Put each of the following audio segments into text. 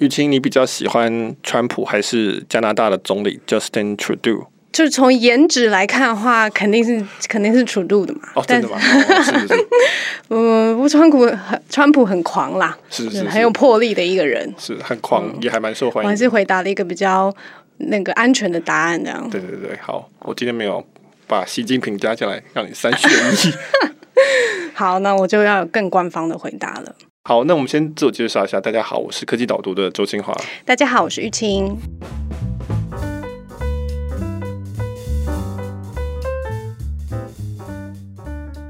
郁青，你比较喜欢川普还是加拿大的总理 Justin Trudeau？就是从颜值来看的话，肯定是肯定是 Trudeau 的嘛。哦，真的吗？哦、是不是？呃，不，川普很川普很狂啦，是是，是，是很有魄力的一个人，是很狂，嗯、也还蛮受欢迎。我还是回答了一个比较那个安全的答案，这样。对对对，好，我今天没有把习近平加进来，让你三选一。好，那我就要有更官方的回答了。好，那我们先自我介绍一下。大家好，我是科技导读的周清华。大家好，我是玉清。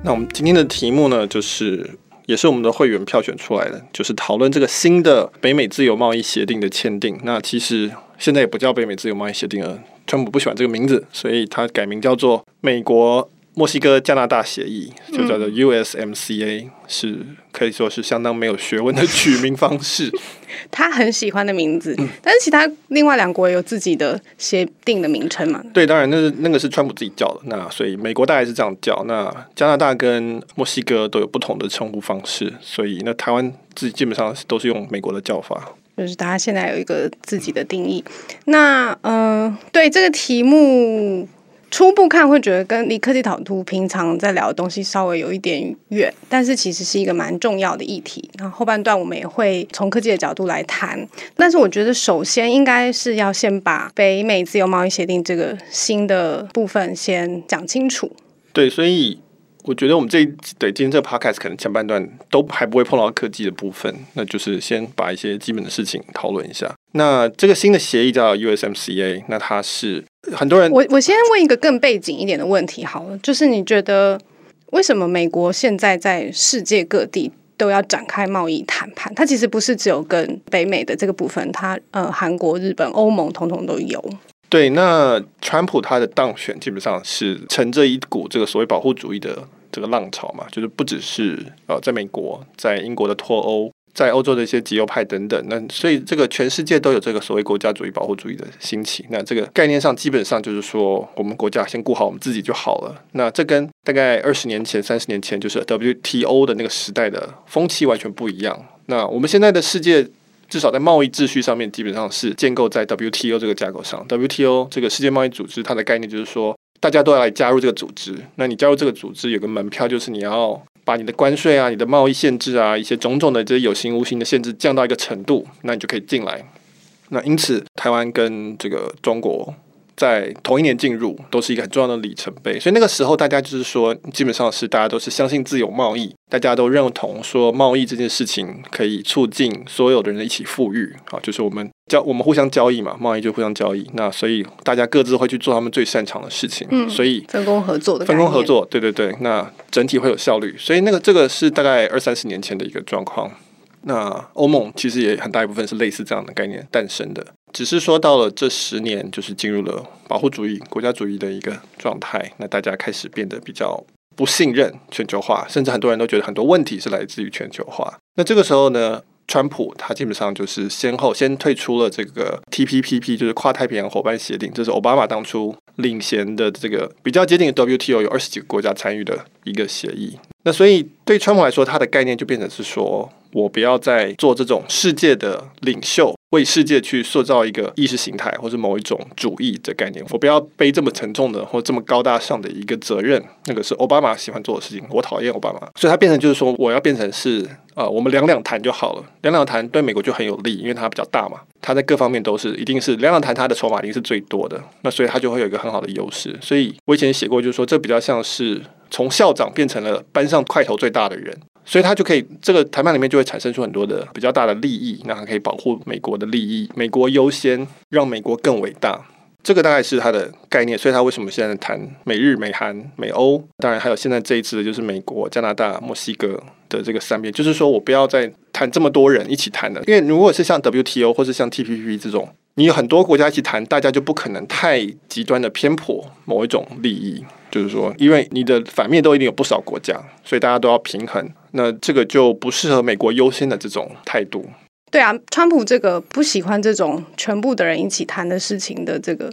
那我们今天的题目呢，就是也是我们的会员票选出来的，就是讨论这个新的北美自由贸易协定的签订。那其实现在也不叫北美自由贸易协定了，川普不喜欢这个名字，所以他改名叫做美国。墨西哥加拿大协议就叫做 USMCA，嗯，是可以说是相当没有学问的取名方式。他很喜欢的名字，嗯，但是其他另外两国也有自己的协定的名称嘛？对，当然那是那个是川普自己叫的。那所以美国大概是这样叫，那加拿大跟墨西哥都有不同的称呼方式。所以那台湾自己基本上都是用美国的叫法，就是大家现在有一个自己的定义。那嗯、呃，对这个题目。初步看会觉得跟离科技导图平常在聊的东西稍微有一点远，但是其实是一个蛮重要的议题。然后后半段我们也会从科技的角度来谈，但是我觉得首先应该是要先把北美自由贸易协定这个新的部分先讲清楚。对，所以。我觉得我们这一对今天这个 podcast 可能前半段都还不会碰到科技的部分，那就是先把一些基本的事情讨论一下。那这个新的协议叫 USMCA，那它是很多人。我我先问一个更背景一点的问题好了，就是你觉得为什么美国现在在世界各地都要展开贸易谈判？它其实不是只有跟北美的这个部分，它呃韩国、日本、欧盟统统都有。对，那川普他的当选基本上是乘着一股这个所谓保护主义的这个浪潮嘛，就是不只是呃，在美国，在英国的脱欧，在欧洲的一些极右派等等，那所以这个全世界都有这个所谓国家主义、保护主义的兴起。那这个概念上基本上就是说，我们国家先顾好我们自己就好了。那这跟大概二十年前、三十年前就是 WTO 的那个时代的风气完全不一样。那我们现在的世界。至少在贸易秩序上面，基本上是建构在 WTO 这个架构上。WTO 这个世界贸易组织，它的概念就是说，大家都要来加入这个组织。那你加入这个组织，有个门票，就是你要把你的关税啊、你的贸易限制啊、一些种种的这些有形无形的限制降到一个程度，那你就可以进来。那因此，台湾跟这个中国。在同一年进入都是一个很重要的里程碑，所以那个时候大家就是说，基本上是大家都是相信自由贸易，大家都认同说贸易这件事情可以促进所有的人一起富裕啊，就是我们交我们互相交易嘛，贸易就互相交易，那所以大家各自会去做他们最擅长的事情，嗯，所以分工合作的分工合作，对对对，那整体会有效率，所以那个这个是大概二三十年前的一个状况。那欧盟其实也很大一部分是类似这样的概念诞生的。只是说到了这十年，就是进入了保护主义、国家主义的一个状态。那大家开始变得比较不信任全球化，甚至很多人都觉得很多问题是来自于全球化。那这个时候呢，川普他基本上就是先后先退出了这个 TPPP，就是跨太平洋伙伴协定，这是奥巴马当初领衔的这个比较接近 WTO，有二十几个国家参与的一个协议。那所以对川普来说，他的概念就变成是说，我不要再做这种世界的领袖，为世界去塑造一个意识形态或者某一种主义的概念。我不要背这么沉重的或这么高大上的一个责任。那个是奥巴马喜欢做的事情，我讨厌奥巴马。所以他变成就是说，我要变成是呃，我们两两谈就好了。两两谈对美国就很有利，因为它比较大嘛，它在各方面都是一定是两两谈，它的筹码一定是最多的。那所以它就会有一个很好的优势。所以我以前写过，就是说这比较像是。从校长变成了班上块头最大的人，所以他就可以这个谈判里面就会产生出很多的比较大的利益，那他可以保护美国的利益，美国优先，让美国更伟大。这个大概是他的概念。所以他为什么现在谈美日、美韩、美欧？当然还有现在这一次的就是美国、加拿大、墨西哥的这个三边，就是说我不要再谈这么多人一起谈了，因为如果是像 WTO 或是像 TPP 这种，你有很多国家一起谈，大家就不可能太极端的偏颇某一种利益。就是说，因为你的反面都一定有不少国家，所以大家都要平衡。那这个就不适合美国优先的这种态度。对啊，川普这个不喜欢这种全部的人一起谈的事情的这个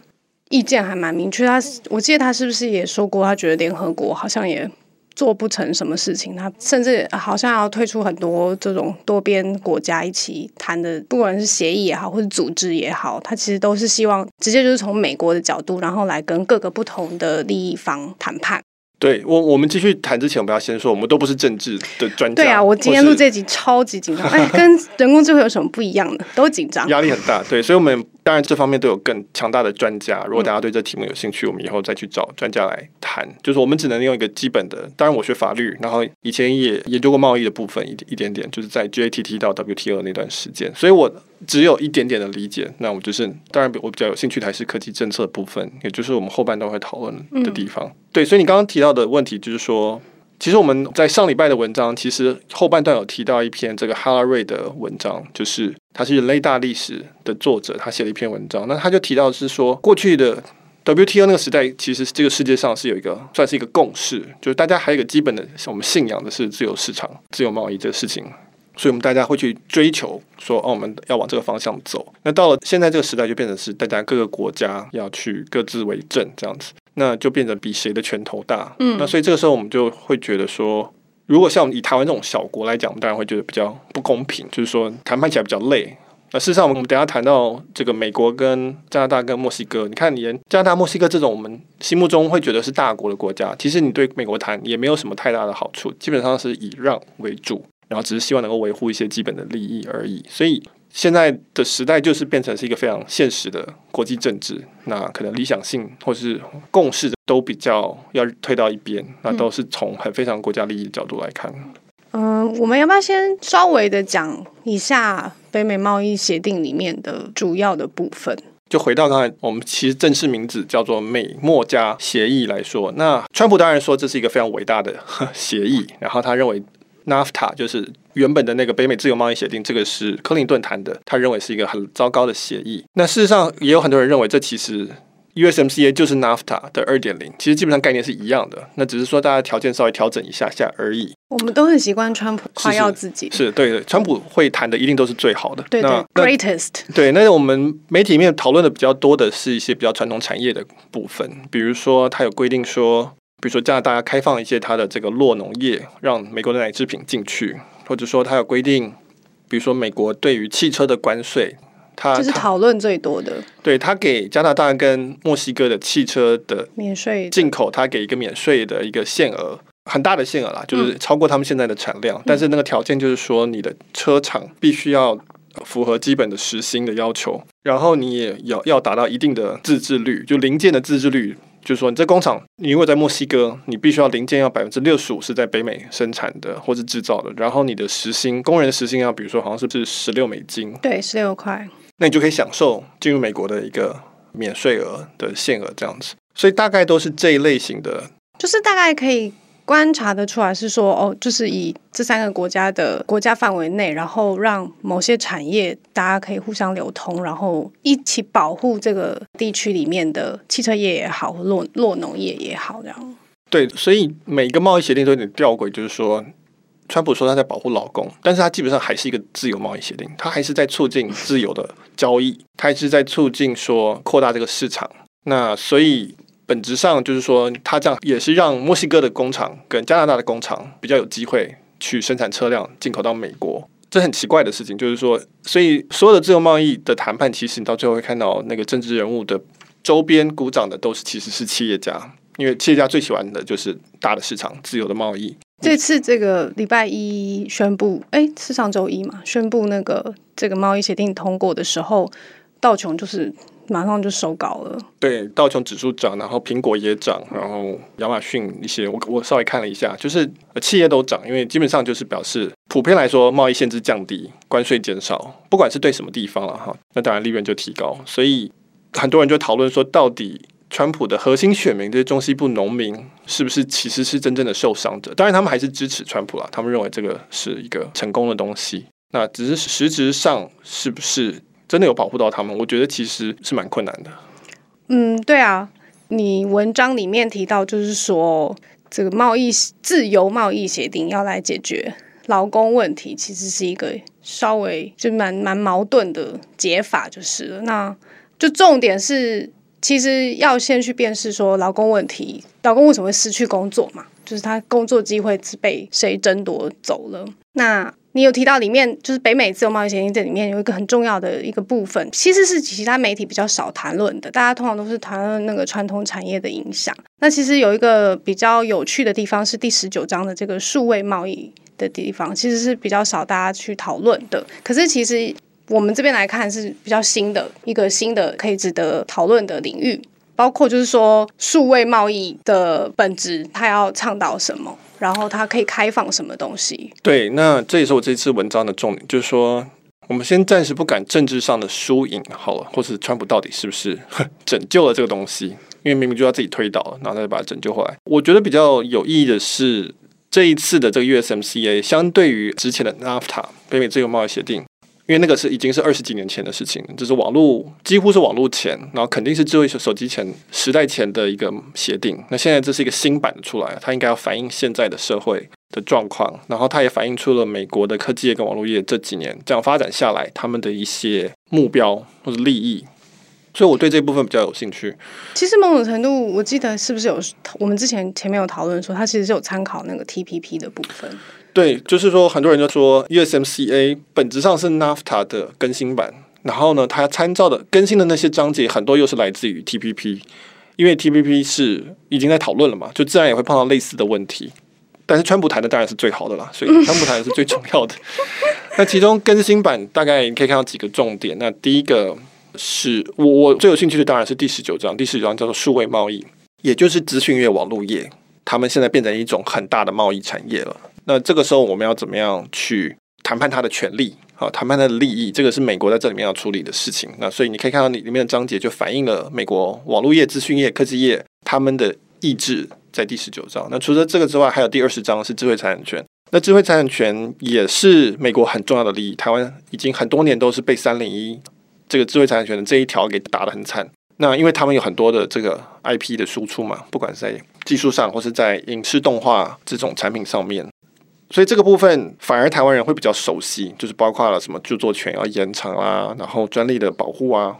意见还蛮明确。他我记得他是不是也说过，他觉得联合国好像也做不成什么事情，他甚至好像要退出很多这种多边国家一起谈的，不管是协议也好，或者组织也好，他其实都是希望直接就是从美国的角度，然后来跟各个不同的利益方谈判。对我，我们继续谈之前，我们要先说，我们都不是政治的专家。对啊，我今天录这集超级紧张，哎，跟人工智慧有什么不一样呢？都紧张，压力很大。对，所以，我们当然这方面都有更强大的专家。如果大家对这题目有兴趣，我们以后再去找专家来谈。就是我们只能用一个基本的，当然我学法律，然后以前也研究过贸易的部分一一点点，就是在 GATT 到 WTO 那段时间，所以我。只有一点点的理解，那我就是当然我比较有兴趣的还是科技政策的部分，也就是我们后半段会讨论的地方。嗯、对，所以你刚刚提到的问题就是说，其实我们在上礼拜的文章，其实后半段有提到一篇这个哈拉瑞的文章，就是他是人类大历史的作者，他写了一篇文章，那他就提到是说，过去的 WTO 那个时代，其实这个世界上是有一个算是一个共识，就是大家还有一个基本的，我们信仰的是自由市场、自由贸易这个事情。所以，我们大家会去追求说，哦，我们要往这个方向走。那到了现在这个时代，就变成是大家各个国家要去各自为政这样子，那就变得比谁的拳头大。嗯，那所以这个时候我们就会觉得说，如果像我们以台湾这种小国来讲，我们当然会觉得比较不公平，就是说谈判起来比较累。那事实上，我们等下谈到这个美国跟加拿大跟墨西哥，你看，连加拿大、墨西哥这种我们心目中会觉得是大国的国家，其实你对美国谈也没有什么太大的好处，基本上是以让为主。然后只是希望能够维护一些基本的利益而已，所以现在的时代就是变成是一个非常现实的国际政治，那可能理想性或是共识都比较要推到一边，那都是从很非常国家利益的角度来看。嗯、呃，我们要不要先稍微的讲一下北美贸易协定里面的主要的部分？就回到刚才我们其实正式名字叫做美墨加协议来说，那川普当然说这是一个非常伟大的 协议，然后他认为。NAFTA 就是原本的那个北美自由贸易协定，这个是克林顿谈的，他认为是一个很糟糕的协议。那事实上也有很多人认为，这其实 USMCA 就是 NAFTA 的二点零，其实基本上概念是一样的，那只是说大家条件稍微调整一下下而已。我们都很习惯川普夸耀自己，是，对的，川普会谈的一定都是最好的，对，对对，greatest。对，那我们媒体里面讨论的比较多的是一些比较传统产业的部分，比如说他有规定说。比如说加拿大要开放一些它的这个落农业，让美国的奶制品进去，或者说它有规定，比如说美国对于汽车的关税，它这是讨论最多的。对，它给加拿大跟墨西哥的汽车的免税进口，它给一个免税的一个限额，很大的限额啦，就是超过他们现在的产量。嗯、但是那个条件就是说，你的车厂必须要符合基本的时薪的要求，然后你也要要达到一定的自制率，就零件的自制率。就是说，你这工厂，你如果在墨西哥，你必须要零件要百分之六十五是在北美生产的或是制造的，然后你的时薪，工人的时薪要，比如说好像是不是十六美金？对，十六块。那你就可以享受进入美国的一个免税额的限额这样子。所以大概都是这一类型的，就是大概可以。观察得出来是说哦，就是以这三个国家的国家范围内，然后让某些产业大家可以互相流通，然后一起保护这个地区里面的汽车业也好，酪酪农业也好，这样。对，所以每个贸易协定都有点吊诡，就是说，川普说他在保护劳工，但是他基本上还是一个自由贸易协定，他还是在促进自由的交易，他还是在促进说扩大这个市场。那所以。本质上就是说，它这样也是让墨西哥的工厂跟加拿大的工厂比较有机会去生产车辆进口到美国。这很奇怪的事情，就是说，所以所有的自由贸易的谈判，其实你到最后会看到那个政治人物的周边鼓掌的都是其实是企业家，因为企业家最喜欢的就是大的市场、自由的贸易。这次这个礼拜一宣布，哎，是上周一嘛？宣布那个这个贸易协定通过的时候，道琼就是。马上就收稿了。对，道琼指数涨，然后苹果也涨，然后亚马逊一些，我我稍微看了一下，就是企业都涨，因为基本上就是表示普遍来说，贸易限制降低，关税减少，不管是对什么地方了哈，那当然利润就提高。所以很多人就讨论说，到底川普的核心选民这些中西部农民是不是其实是真正的受伤者？当然，他们还是支持川普啦，他们认为这个是一个成功的东西。那只是实质上是不是？真的有保护到他们？我觉得其实是蛮困难的。嗯，对啊，你文章里面提到，就是说这个贸易自由贸易协定要来解决劳工问题，其实是一个稍微就蛮蛮矛盾的解法，就是了。那就重点是，其实要先去辨识说劳工问题，劳工为什么会失去工作嘛？就是他工作机会是被谁争夺走了。那你有提到里面就是北美自由贸易协定，这里面有一个很重要的一个部分，其实是其他媒体比较少谈论的，大家通常都是谈论那个传统产业的影响。那其实有一个比较有趣的地方是第十九章的这个数位贸易的地方，其实是比较少大家去讨论的。可是其实我们这边来看是比较新的一个新的可以值得讨论的领域。包括就是说，数位贸易的本质，它要倡导什么？然后它可以开放什么东西？对，那这也是我这次文章的重点，就是说，我们先暂时不管政治上的输赢好了，或是川普到底是不是拯救了这个东西，因为明明就要自己推倒了，然后再把它拯救回来。我觉得比较有意义的是，这一次的这个 USMCA 相对于之前的 NAFTA 北美自由贸易协定。因为那个是已经是二十几年前的事情，就是网络几乎是网络前，然后肯定是智慧手机前时代前的一个协定。那现在这是一个新版的出来，它应该要反映现在的社会的状况，然后它也反映出了美国的科技业跟网络业这几年这样发展下来他们的一些目标或者利益。所以我对这部分比较有兴趣。其实某种程度，我记得是不是有我们之前前面有讨论说，它其实是有参考那个 TPP 的部分。对，就是说，很多人就说 USMCA 本质上是 NAFTA 的更新版，然后呢，它参照的更新的那些章节很多又是来自于 TPP，因为 TPP 是已经在讨论了嘛，就自然也会碰到类似的问题。但是川普谈的当然是最好的啦，所以川普谈的是最重要的。那其中更新版大概你可以看到几个重点。那第一个是我我最有兴趣的当然是第十九章，第十九章叫做数位贸易，也就是资讯业、网络业，他们现在变成一种很大的贸易产业了。那这个时候我们要怎么样去谈判它的权利？好，谈判它的利益，这个是美国在这里面要处理的事情。那所以你可以看到你里面的章节就反映了美国网络业、资讯业、科技业他们的意志，在第十九章。那除了这个之外，还有第二十章是智慧财产权。那智慧财产权也是美国很重要的利益。台湾已经很多年都是被三零一这个智慧财产权的这一条给打得很惨。那因为他们有很多的这个 IP 的输出嘛，不管是在技术上或是在影视动画这种产品上面。所以这个部分反而台湾人会比较熟悉，就是包括了什么著作权要延长啊，然后专利的保护啊，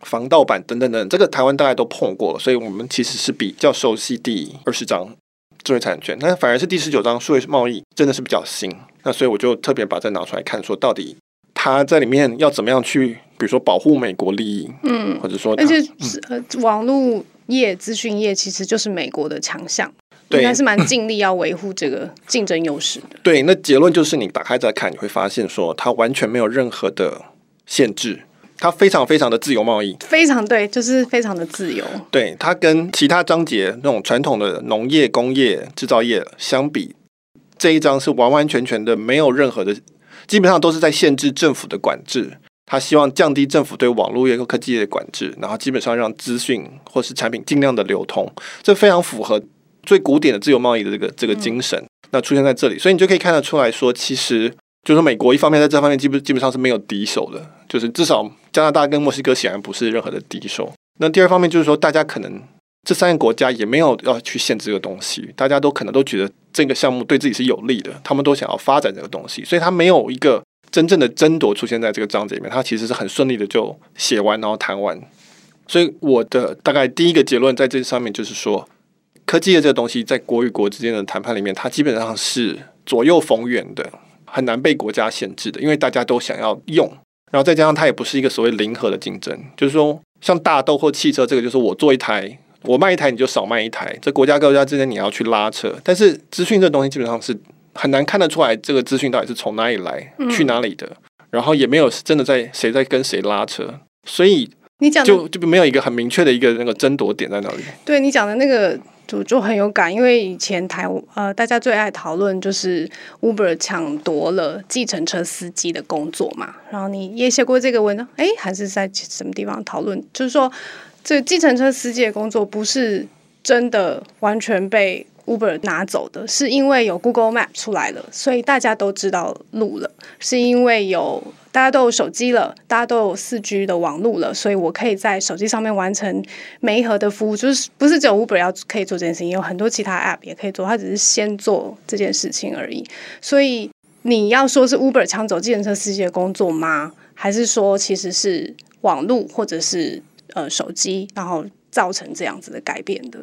防盗版等等等，这个台湾大概都碰过了，所以我们其实是比较熟悉第二十章智慧财产权，那反而是第十九章数位贸易真的是比较新，那所以我就特别把这拿出来看，说到底他在里面要怎么样去，比如说保护美国利益，嗯，或者说，而且呃，网络业、资讯业其实就是美国的强项。对，应该是蛮尽力要维护这个竞争优势的。对，那结论就是你打开再看，你会发现说它完全没有任何的限制，它非常非常的自由贸易，非常对，就是非常的自由。对，它跟其他章节那种传统的农业、工业、制造业相比，这一章是完完全全的没有任何的，基本上都是在限制政府的管制。他希望降低政府对网络业和科技业的管制，然后基本上让资讯或是产品尽量的流通，这非常符合。最古典的自由贸易的这个这个精神，那出现在这里，所以你就可以看得出来说，其实就是美国一方面在这方面基本基本上是没有敌手的，就是至少加拿大跟墨西哥显然不是任何的敌手。那第二方面就是说，大家可能这三个国家也没有要去限制这个东西，大家都可能都觉得这个项目对自己是有利的，他们都想要发展这个东西，所以他没有一个真正的争夺出现在这个章节里面，他其实是很顺利的就写完然后谈完。所以我的大概第一个结论在这上面就是说。科技的这个东西，在国与国之间的谈判里面，它基本上是左右逢源的，很难被国家限制的，因为大家都想要用。然后再加上它也不是一个所谓零和的竞争，就是说像大豆或汽车这个，就是我做一台，我卖一台你就少卖一台，这国家跟国家之间你要去拉扯。但是资讯这东西基本上是很难看得出来，这个资讯到底是从哪里来，去哪里的，然后也没有真的在谁在跟谁拉扯，所以你讲就就没有一个很明确的一个那个争夺点在哪里。对你讲的那个。就就很有感，因为以前台呃，大家最爱讨论就是 Uber 抢夺了计程车司机的工作嘛。然后你也写过这个文章，哎，还是在什么地方讨论？就是说，这个计程车司机的工作不是真的完全被 Uber 拿走的，是因为有 Google Map 出来了，所以大家都知道路了，是因为有。大家都有手机了，大家都有四 G 的网络了，所以我可以在手机上面完成每一盒的服务，就是不是只有 Uber 要可以做这件事情，有很多其他 App 也可以做，它只是先做这件事情而已。所以你要说是 Uber 抢走计程车司机的工作吗？还是说其实是网络或者是呃手机，然后造成这样子的改变的？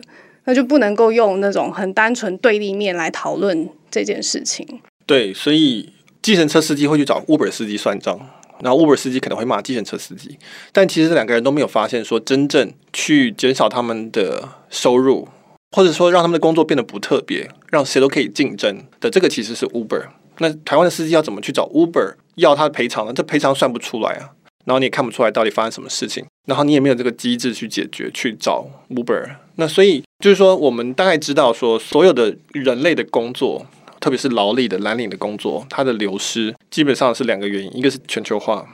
那就不能够用那种很单纯对立面来讨论这件事情。对，所以计程车司机会去找 Uber 司机算账，然后 Uber 司机可能会骂计程车司机，但其实这两个人都没有发现说真正去减少他们的收入，或者说让他们的工作变得不特别，让谁都可以竞争的这个其实是 Uber。那台湾的司机要怎么去找 Uber 要他的赔偿呢？这赔偿算不出来啊，然后你也看不出来到底发生什么事情，然后你也没有这个机制去解决去找 Uber。那所以就是说，我们大概知道说，所有的人类的工作，特别是劳力的蓝领的工作，它的流失基本上是两个原因，一个是全球化，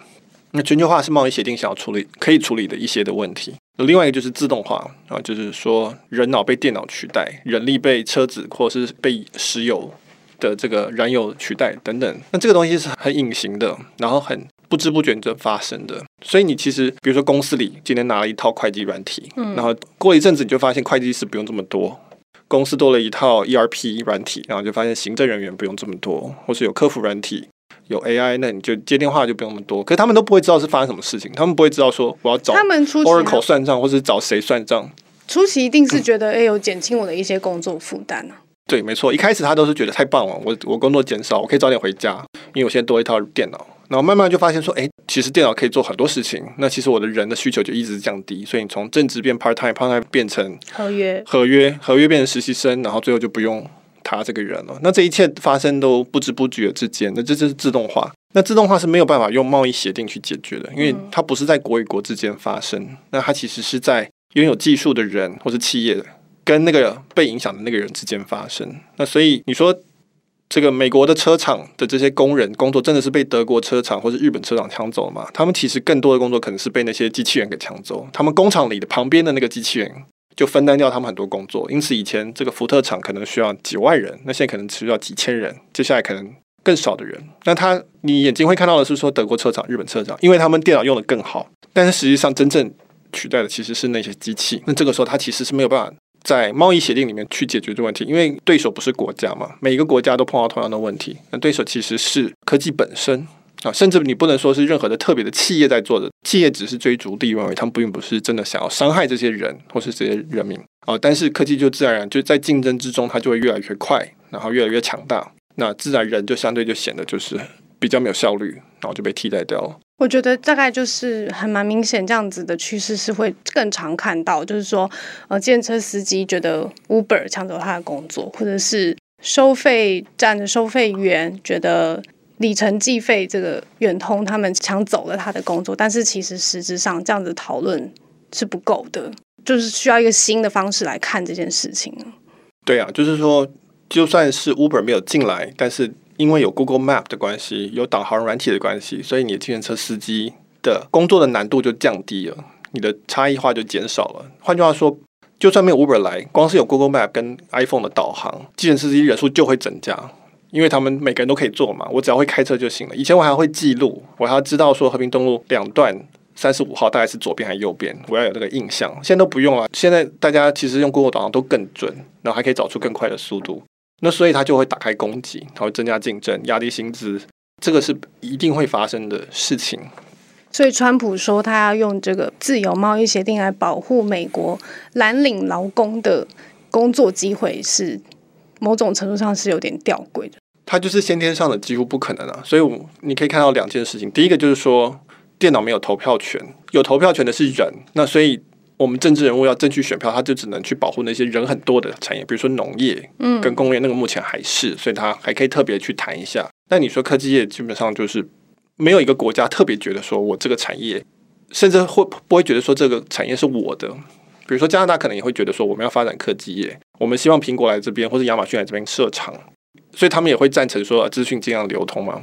那全球化是贸易协定想要处理可以处理的一些的问题，另外一个就是自动化啊，就是说人脑被电脑取代，人力被车子或是被石油。的这个燃油取代等等，那这个东西是很隐形的，然后很不知不觉就发生的。所以你其实，比如说公司里今天拿了一套会计软体，嗯，然后过一阵子你就发现会计师不用这么多，公司多了一套 ERP 软体，然后就发现行政人员不用这么多，或是有客服软体，有 AI，那你就接电话就不用那么多。可是他们都不会知道是发生什么事情，他们不会知道说我要找 Oracle 算账，或是找谁算账。初期一定是觉得哎，有减轻我的一些工作负担啊。对，没错，一开始他都是觉得太棒了，我我工作减少，我可以早点回家，因为我现在多一套电脑。然后慢慢就发现说，哎，其实电脑可以做很多事情。那其实我的人的需求就一直降低，所以你从正职变 part time，part time 变成合约，合约，合约变成实习生，然后最后就不用他这个人了。那这一切发生都不知不觉之间，那这就是自动化。那自动化是没有办法用贸易协定去解决的，因为它不是在国与国之间发生，那它其实是在拥有技术的人或是企业。跟那个被影响的那个人之间发生，那所以你说这个美国的车厂的这些工人工作真的是被德国车厂或者日本车厂抢走了吗？他们其实更多的工作可能是被那些机器人给抢走，他们工厂里的旁边的那个机器人就分担掉他们很多工作，因此以前这个福特厂可能需要几万人，那现在可能只需要几千人，接下来可能更少的人。那他你眼睛会看到的是说德国车厂、日本车厂，因为他们电脑用得更好，但是实际上真正取代的其实是那些机器。那这个时候他其实是没有办法。在贸易协定里面去解决这个问题，因为对手不是国家嘛，每一个国家都碰到同样的问题。那对手其实是科技本身啊，甚至你不能说是任何的特别的企业在做的，企业只是追逐利润，他们并不是真的想要伤害这些人或是这些人民啊。但是科技就自然而然就在竞争之中，它就会越来越快，然后越来越强大。那自然人就相对就显得就是比较没有效率，然后就被替代掉了。我觉得大概就是还蛮明显，这样子的趋势是会更常看到，就是说，呃，计程车司机觉得 Uber 抢走他的工作，或者是收费站的收费员觉得里程计费这个远通他们抢走了他的工作，但是其实实质上这样子讨论是不够的，就是需要一个新的方式来看这件事情。对啊，就是说，就算是 Uber 没有进来，但是。因为有 Google Map 的关系，有导航软体的关系，所以你的计程车司机的工作的难度就降低了，你的差异化就减少了。换句话说，就算没有 Uber 来，光是有 Google Map 跟 iPhone 的导航，计程车司机人数就会增加，因为他们每个人都可以做嘛，我只要会开车就行了。以前我还会记录，我还要知道说和平东路两段三十五号大概是左边还是右边，我要有那个印象。现在都不用了，现在大家其实用 Google 导航都更准，然后还可以找出更快的速度。那所以他就会打开供给，他会增加竞争，压低薪资，这个是一定会发生的事情。所以川普说他要用这个自由贸易协定来保护美国蓝领劳工的工作机会，是某种程度上是有点吊诡的。他就是先天上的几乎不可能啊！所以我你可以看到两件事情，第一个就是说电脑没有投票权，有投票权的是人，那所以。我们政治人物要争取选票，他就只能去保护那些人很多的产业，比如说农业，嗯，跟工业，那个目前还是，所以他还可以特别去谈一下。但你说科技业，基本上就是没有一个国家特别觉得说我这个产业，甚至会不会觉得说这个产业是我的？比如说加拿大可能也会觉得说我们要发展科技业，我们希望苹果来这边或者亚马逊来这边设厂，所以他们也会赞成说资讯尽量流通嘛。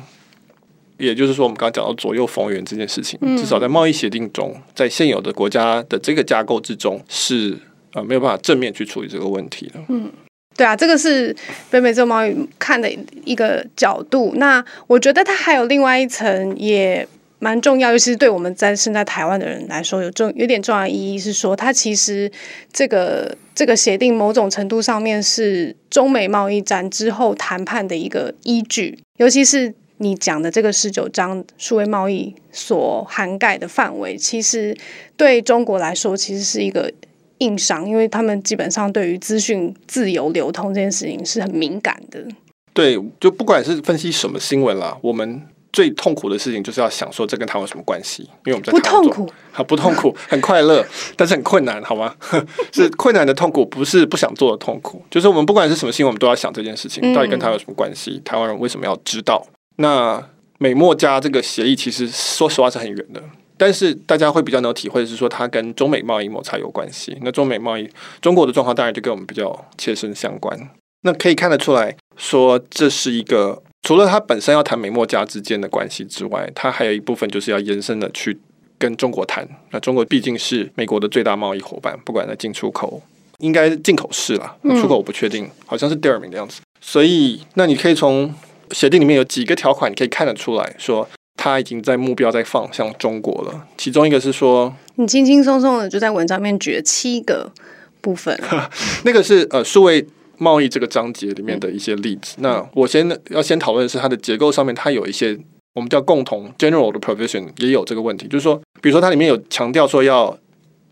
也就是说，我们刚刚讲到左右逢源这件事情，至少在贸易协定中，在现有的国家的这个架构之中，是呃没有办法正面去处理这个问题的。嗯，对啊，这个是北美洲贸易看的一个角度。那我觉得它还有另外一层也蛮重要，尤其是对我们在身在台湾的人来说，有重有点重要意义是说，它其实这个这个协定某种程度上面是中美贸易战之后谈判的一个依据，尤其是。你讲的这个十九章数位贸易所涵盖的范围，其实对中国来说，其实是一个硬伤，因为他们基本上对于资讯自由流通这件事情是很敏感的。对，就不管是分析什么新闻啦，我们最痛苦的事情就是要想说这跟台湾有什么关系？因为我们在不痛苦，好 不痛苦，很快乐，但是很困难，好吗？是困难的痛苦，不是不想做的痛苦。就是我们不管是什么新闻，我们都要想这件事情到底跟台湾有什么关系？嗯、台湾人为什么要知道？那美墨加这个协议，其实说实话是很远的，但是大家会比较能体会的是说它跟中美贸易摩擦有关系。那中美贸易，中国的状况当然就跟我们比较切身相关。那可以看得出来说，这是一个除了它本身要谈美墨加之间的关系之外，它还有一部分就是要延伸的去跟中国谈。那中国毕竟是美国的最大贸易伙伴，不管在进出口，应该进口是啦，出口我不确定，好像是第二名的样子。所以，那你可以从协定里面有几个条款，你可以看得出来说，他已经在目标在放向中国了。其中一个是说，你轻轻松松的就在文章面举了七个部分，那个是呃数位。贸易这个章节里面的一些例子，嗯、那我先要先讨论的是它的结构上面，它有一些我们叫共同 general 的 provision 也有这个问题，就是说，比如说它里面有强调说要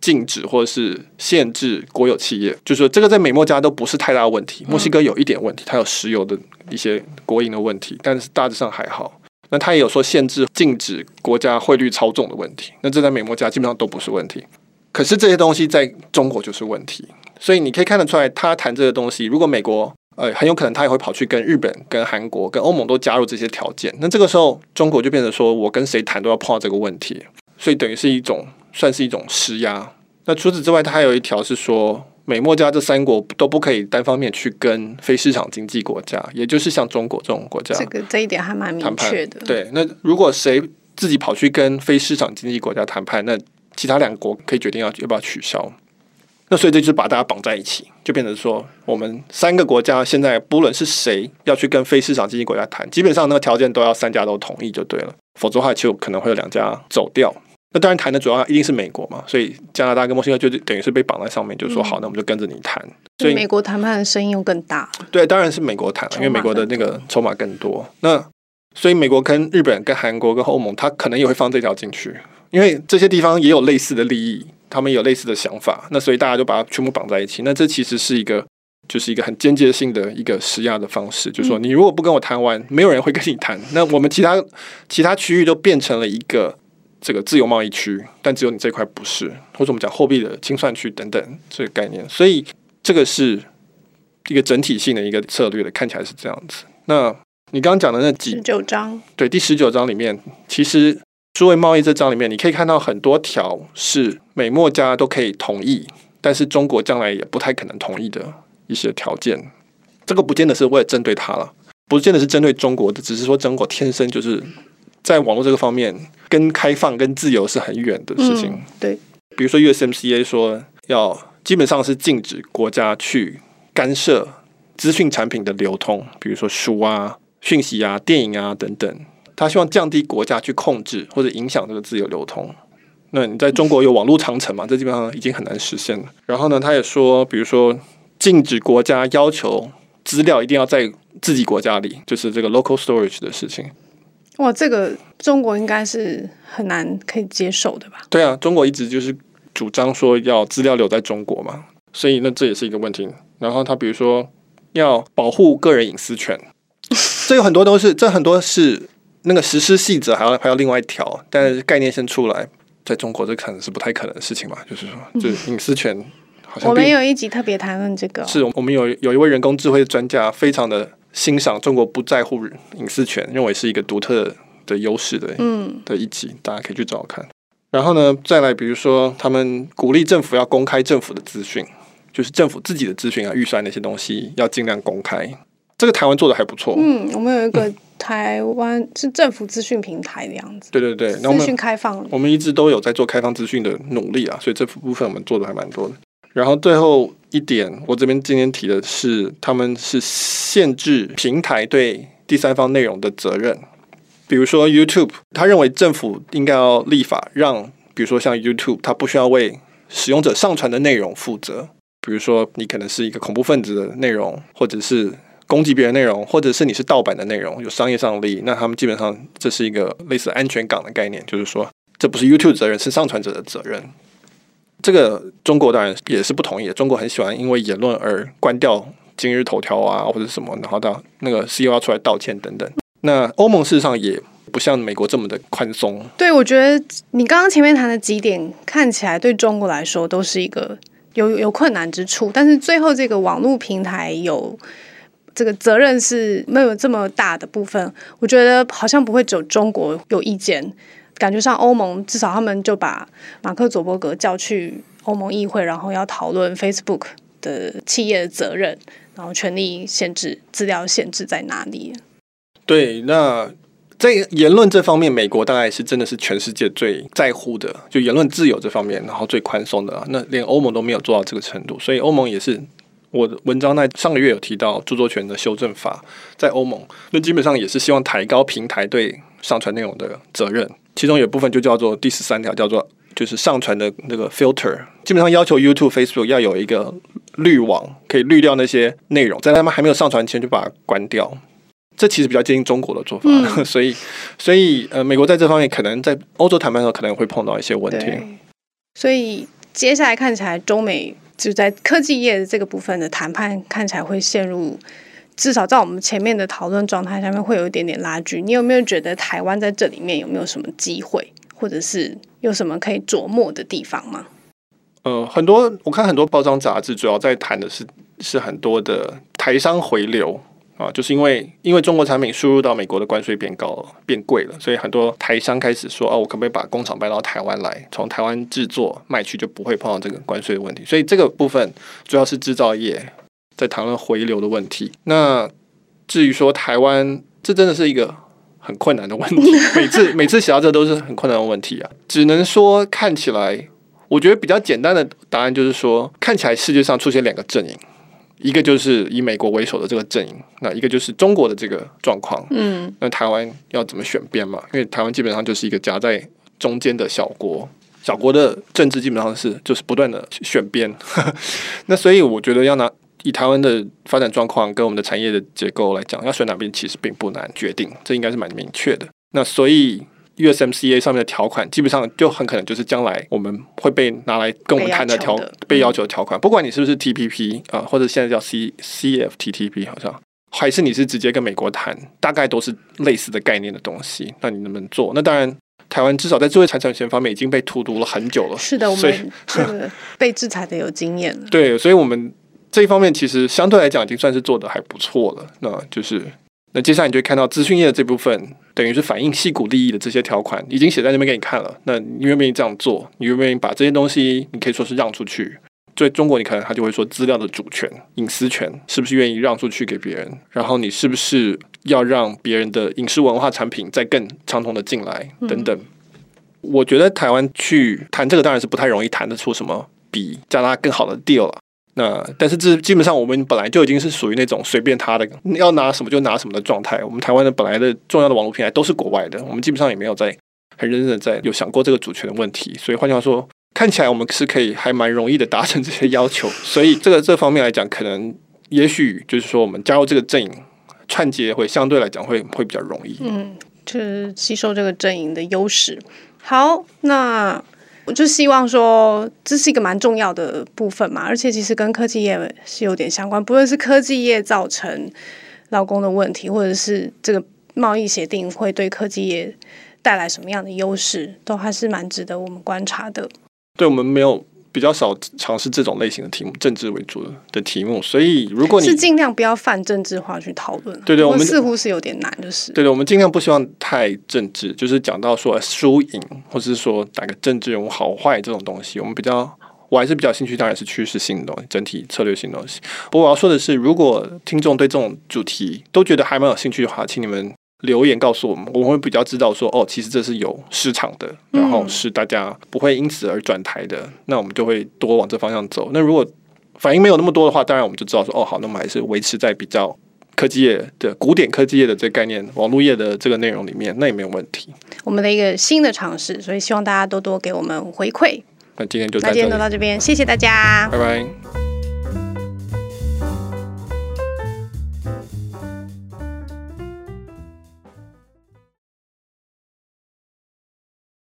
禁止或者是限制国有企业，就是说这个在美墨加都不是太大问题，墨西哥有一点问题，它有石油的一些国营的问题，但是大致上还好。那它也有说限制、禁止国家汇率操纵的问题，那这在美墨加基本上都不是问题，可是这些东西在中国就是问题。所以你可以看得出来，他谈这个东西，如果美国呃很有可能他也会跑去跟日本、跟韩国、跟欧盟都加入这些条件，那这个时候中国就变成说我跟谁谈都要碰到这个问题，所以等于是一种算是一种施压。那除此之外，它还有一条是说，美墨加这三国都不可以单方面去跟非市场经济国家，也就是像中国这种国家，这个这一点还蛮明确的。对，那如果谁自己跑去跟非市场经济国家谈判，那其他两国可以决定要要不要取消。那所以这就是把大家绑在一起，就变成说，我们三个国家现在不论是谁要去跟非市场经济国家谈，基本上那个条件都要三家都同意就对了，否则的话就可能会有两家走掉。那当然谈的主要一定是美国嘛，所以加拿大跟墨西哥就等于是被绑在上面，就说好，那我们就跟着你谈。所以美国谈判的声音又更大。对，当然是美国谈，因为美国的那个筹码更多。那所以美国跟日本、跟韩国、跟欧盟，他可能也会放这条进去，因为这些地方也有类似的利益。他们有类似的想法，那所以大家就把它全部绑在一起。那这其实是一个，就是一个很间接性的一个施压的方式，就是说，你如果不跟我谈完，没有人会跟你谈。那我们其他其他区域都变成了一个这个自由贸易区，但只有你这块不是，或者我们讲货币的清算区等等这个概念。所以这个是一个整体性的一个策略的，看起来是这样子。那你刚刚讲的那几十九章，对，第十九章里面其实。诸位贸易这章里面，你可以看到很多条是美墨加都可以同意，但是中国将来也不太可能同意的一些条件。这个不见得是为了针对他了，不见得是针对中国的，只是说中国天生就是在网络这个方面跟开放、跟自由是很远的事情。嗯，对，比如说 USMCA 说要基本上是禁止国家去干涉资讯产品的流通，比如说书啊、讯息啊、电影啊等等。他希望降低国家去控制或者影响这个自由流通。那你在中国有网络长城嘛？这基本上已经很难实现了。然后呢，他也说，比如说禁止国家要求资料一定要在自己国家里，就是这个 local storage 的事情。哇，这个中国应该是很难可以接受的吧？对啊，中国一直就是主张说要资料留在中国嘛，所以那这也是一个问题。然后他比如说要保护个人隐私权，这有很多都是，这很多是。那个实施细则还要还要另外一条，但是概念先出来，在中国这可能是不太可能的事情嘛，就是说，就是隐私权好像。我们有一集特别谈论这个，是我们有有一位人工智慧专家，非常的欣赏中国不在乎隐私权，认为是一个独特的优势的，嗯，的一集，大家可以去找看。然后呢，再来比如说，他们鼓励政府要公开政府的资讯，就是政府自己的资讯啊，预算那些东西要尽量公开。这个台湾做的还不错。嗯，我们有一个台湾是政府资讯平台的样子。对对对，资讯开放。我们一直都有在做开放资讯的努力啊，所以这部分我们做的还蛮多的。然后最后一点，我这边今天提的是，他们是限制平台对第三方内容的责任。比如说 YouTube，他认为政府应该要立法，让比如说像 YouTube，他不需要为使用者上传的内容负责。比如说你可能是一个恐怖分子的内容，或者是。攻击别人内容，或者是你是盗版的内容，有商业上的利益，那他们基本上这是一个类似安全港的概念，就是说这不是 YouTube 责任，是上传者的责任。这个中国当然也是不同意的。中国很喜欢因为言论而关掉今日头条啊，或者什么，然后到那个 CEO 要出来道歉等等。那欧盟事实上也不像美国这么的宽松。对，我觉得你刚刚前面谈的几点看起来对中国来说都是一个有有困难之处，但是最后这个网络平台有这个责任是没有这么大的部分，我觉得好像不会只有中国有意见。感觉上，欧盟至少他们就把马克·佐伯格叫去欧盟议会，然后要讨论 Facebook 的企业的责任，然后权利限制、资料限制在哪里？对，那在言论这方面，美国大概是真的是全世界最在乎的，就言论自由这方面，然后最宽松的。那连欧盟都没有做到这个程度，所以欧盟也是我的文章在上个月有提到著作权的修正法，在欧盟那基本上也是希望抬高平台对上传内容的责任。其中有部分就叫做第十三条，叫做就是上传的那个 filter，基本上要求 YouTube、Facebook 要有一个滤网，可以滤掉那些内容，在他们还没有上传前就把它关掉。这其实比较接近中国的做法，嗯、所以所以呃，美国在这方面可能在欧洲谈判的时候可能会碰到一些问题。所以接下来看起来，中美就在科技业的这个部分的谈判看起来会陷入。至少在我们前面的讨论状态下面会有一点点拉锯。你有没有觉得台湾在这里面有没有什么机会，或者是有什么可以琢磨的地方吗？呃，很多我看很多包装杂志主要在谈的是是很多的台商回流啊，就是因为因为中国产品输入到美国的关税变高了，变贵了，所以很多台商开始说哦，我可不可以把工厂搬到台湾来，从台湾制作卖去，就不会碰到这个关税的问题。所以这个部分主要是制造业。在谈论回流的问题。那至于说台湾，这真的是一个很困难的问题。每次每次想到这都是很困难的问题啊。只能说看起来，我觉得比较简单的答案就是说，看起来世界上出现两个阵营，一个就是以美国为首的这个阵营，那一个就是中国的这个状况。嗯，那台湾要怎么选边嘛？因为台湾基本上就是一个夹在中间的小国，小国的政治基本上是就是不断的选边。那所以我觉得要拿。以台湾的发展状况跟我们的产业的结构来讲，要选哪边其实并不难决定，这应该是蛮明确的。那所以 USMCA 上面的条款，基本上就很可能就是将来我们会被拿来跟我们谈的条被要求的条款，不管你是不是 TPP 啊，或者现在叫 C CFTTP，好像还是你是直接跟美国谈，大概都是类似的概念的东西。那你能不能做？那当然，台湾至少在智慧财产权方面已经被荼毒了很久了。是的，我们这个被制裁的有经验了。对，所以我们。这一方面其实相对来讲已经算是做得还不错了。那就是，那接下来你就会看到资讯业的这部分，等于是反映矽谷利益的这些条款已经写在那边给你看了。那你愿不愿意这样做？你愿不愿意把这些东西，你可以说是让出去？对中国，你可能他就会说资料的主权、隐私权是不是愿意让出去给别人？然后你是不是要让别人的影视文化产品再更畅通的进来？等等。我觉得台湾去谈这个当然是不太容易谈得出什么比加拿大更好的 deal 了。那但是这基本上我们本来就已经是属于那种随便他的，要拿什么就拿什么的状态。我们台湾的本来的重要的网络平台都是国外的，我们基本上也没有在很认真的在有想过这个主权的问题。所以换句话说，看起来我们是可以还蛮容易的达成这些要求。所以这个这方面来讲，可能也许就是说我们加入这个阵营串接会相对来讲会会比较容易。嗯，就是吸收这个阵营的优势。好，那。我就希望说，这是一个蛮重要的部分嘛，而且其实跟科技业是有点相关。不论是科技业造成劳工的问题，或者是这个贸易协定会对科技业带来什么样的优势，都还是蛮值得我们观察的。对，我们没有。比较少尝试这种类型的题目，政治为主的题目，所以如果你是尽量不要泛政治化去讨论，对对，我们似乎是有点难，就是对对，我们尽量不希望太政治，就是讲到说输赢，或者是说哪个政治人物好坏这种东西，我们比较我还是比较兴趣，当然是趋势性的东西，整体策略性的东西。不过我要说的是，如果听众对这种主题都觉得还蛮有兴趣的话，请你们。留言告诉我们，我们会比较知道说，哦，其实这是有市场的，然后是大家不会因此而转台的，嗯、那我们就会多往这方向走。那如果反应没有那么多的话，当然我们就知道说，哦，好，那我们还是维持在比较科技业的古典科技业的这个概念，网络业的这个内容里面，那也没有问题。我们的一个新的尝试，所以希望大家多多给我们回馈。那今天就，那今天就到这边，谢谢大家，拜拜。